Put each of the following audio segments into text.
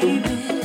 Baby.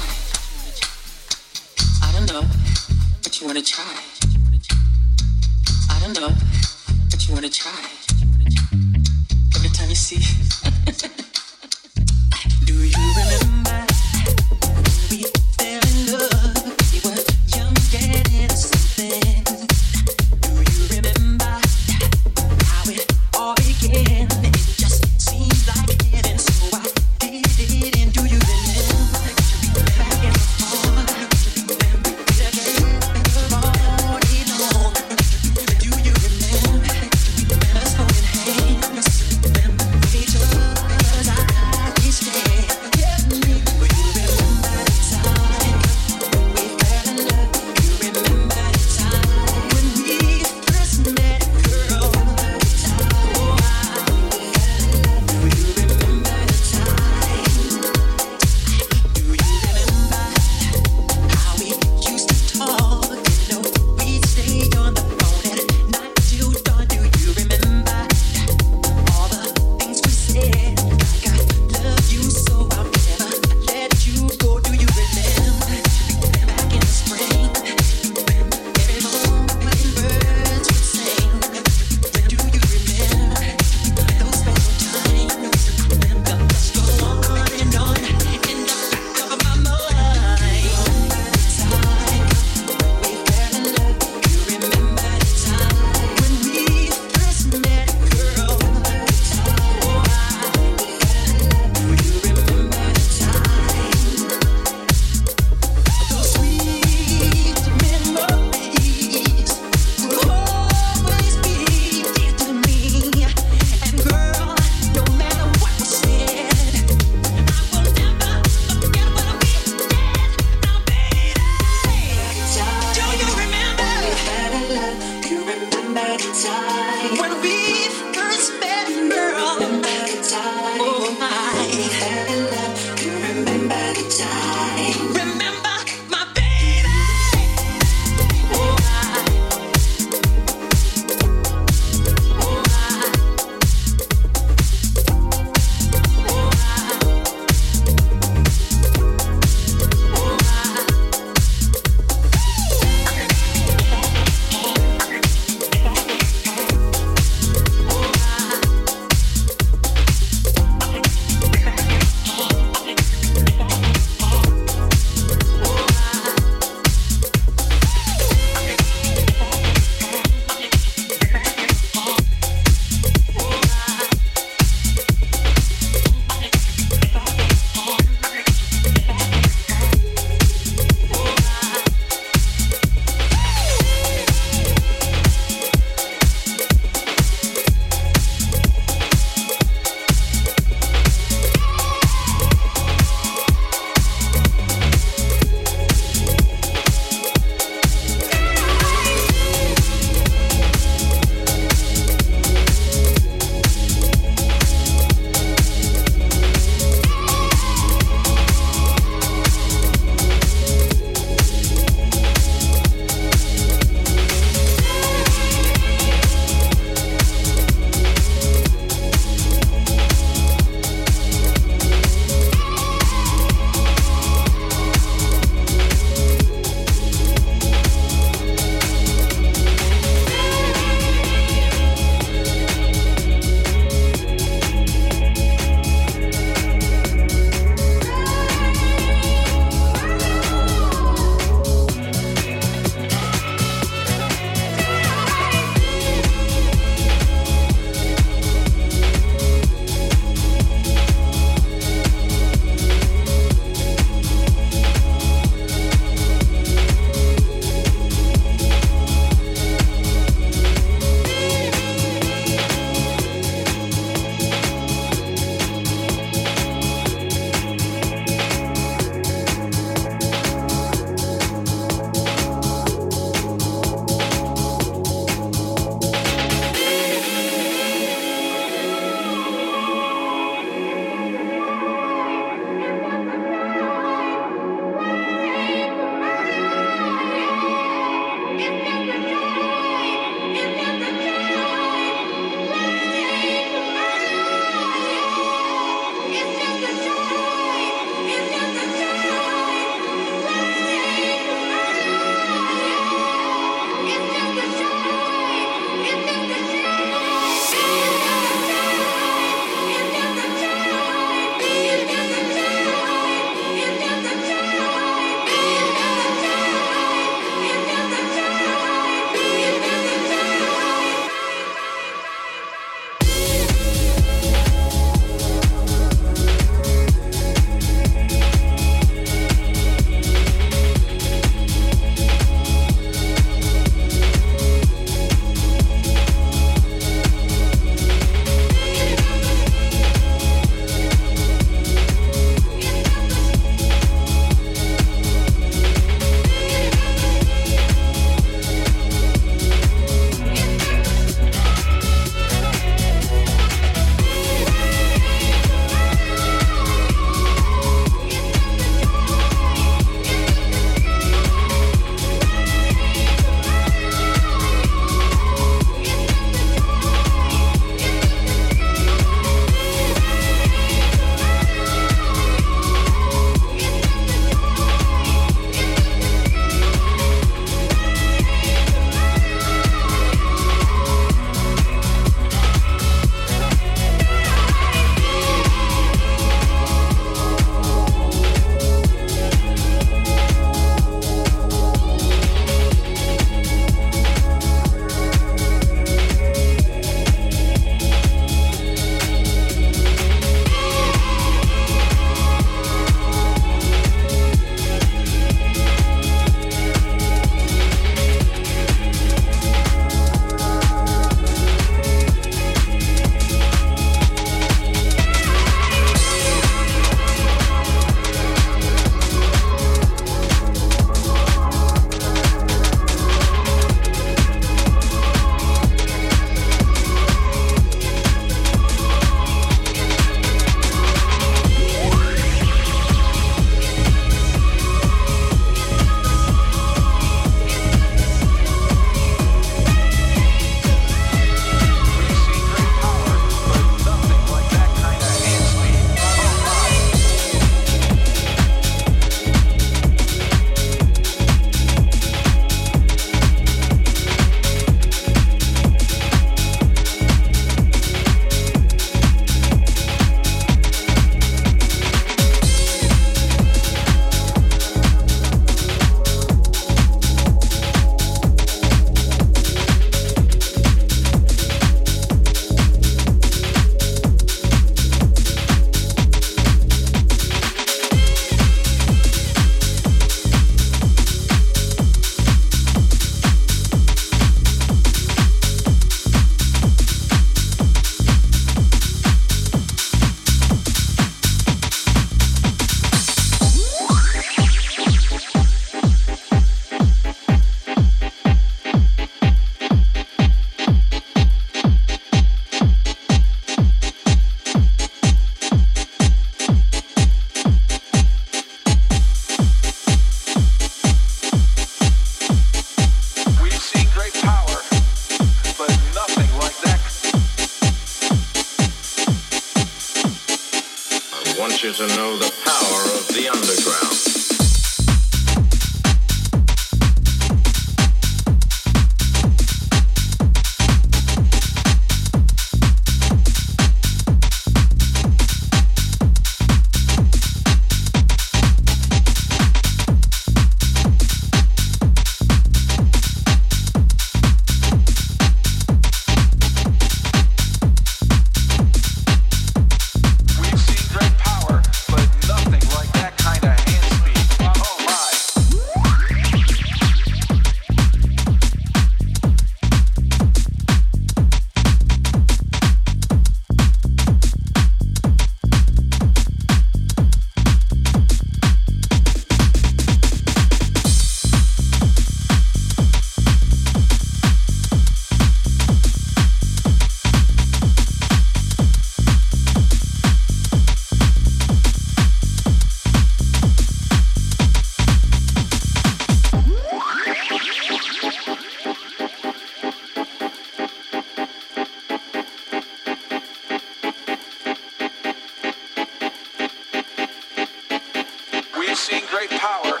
Great power,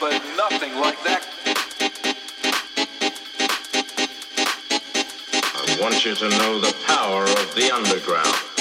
but nothing like that. I want you to know the power of the underground.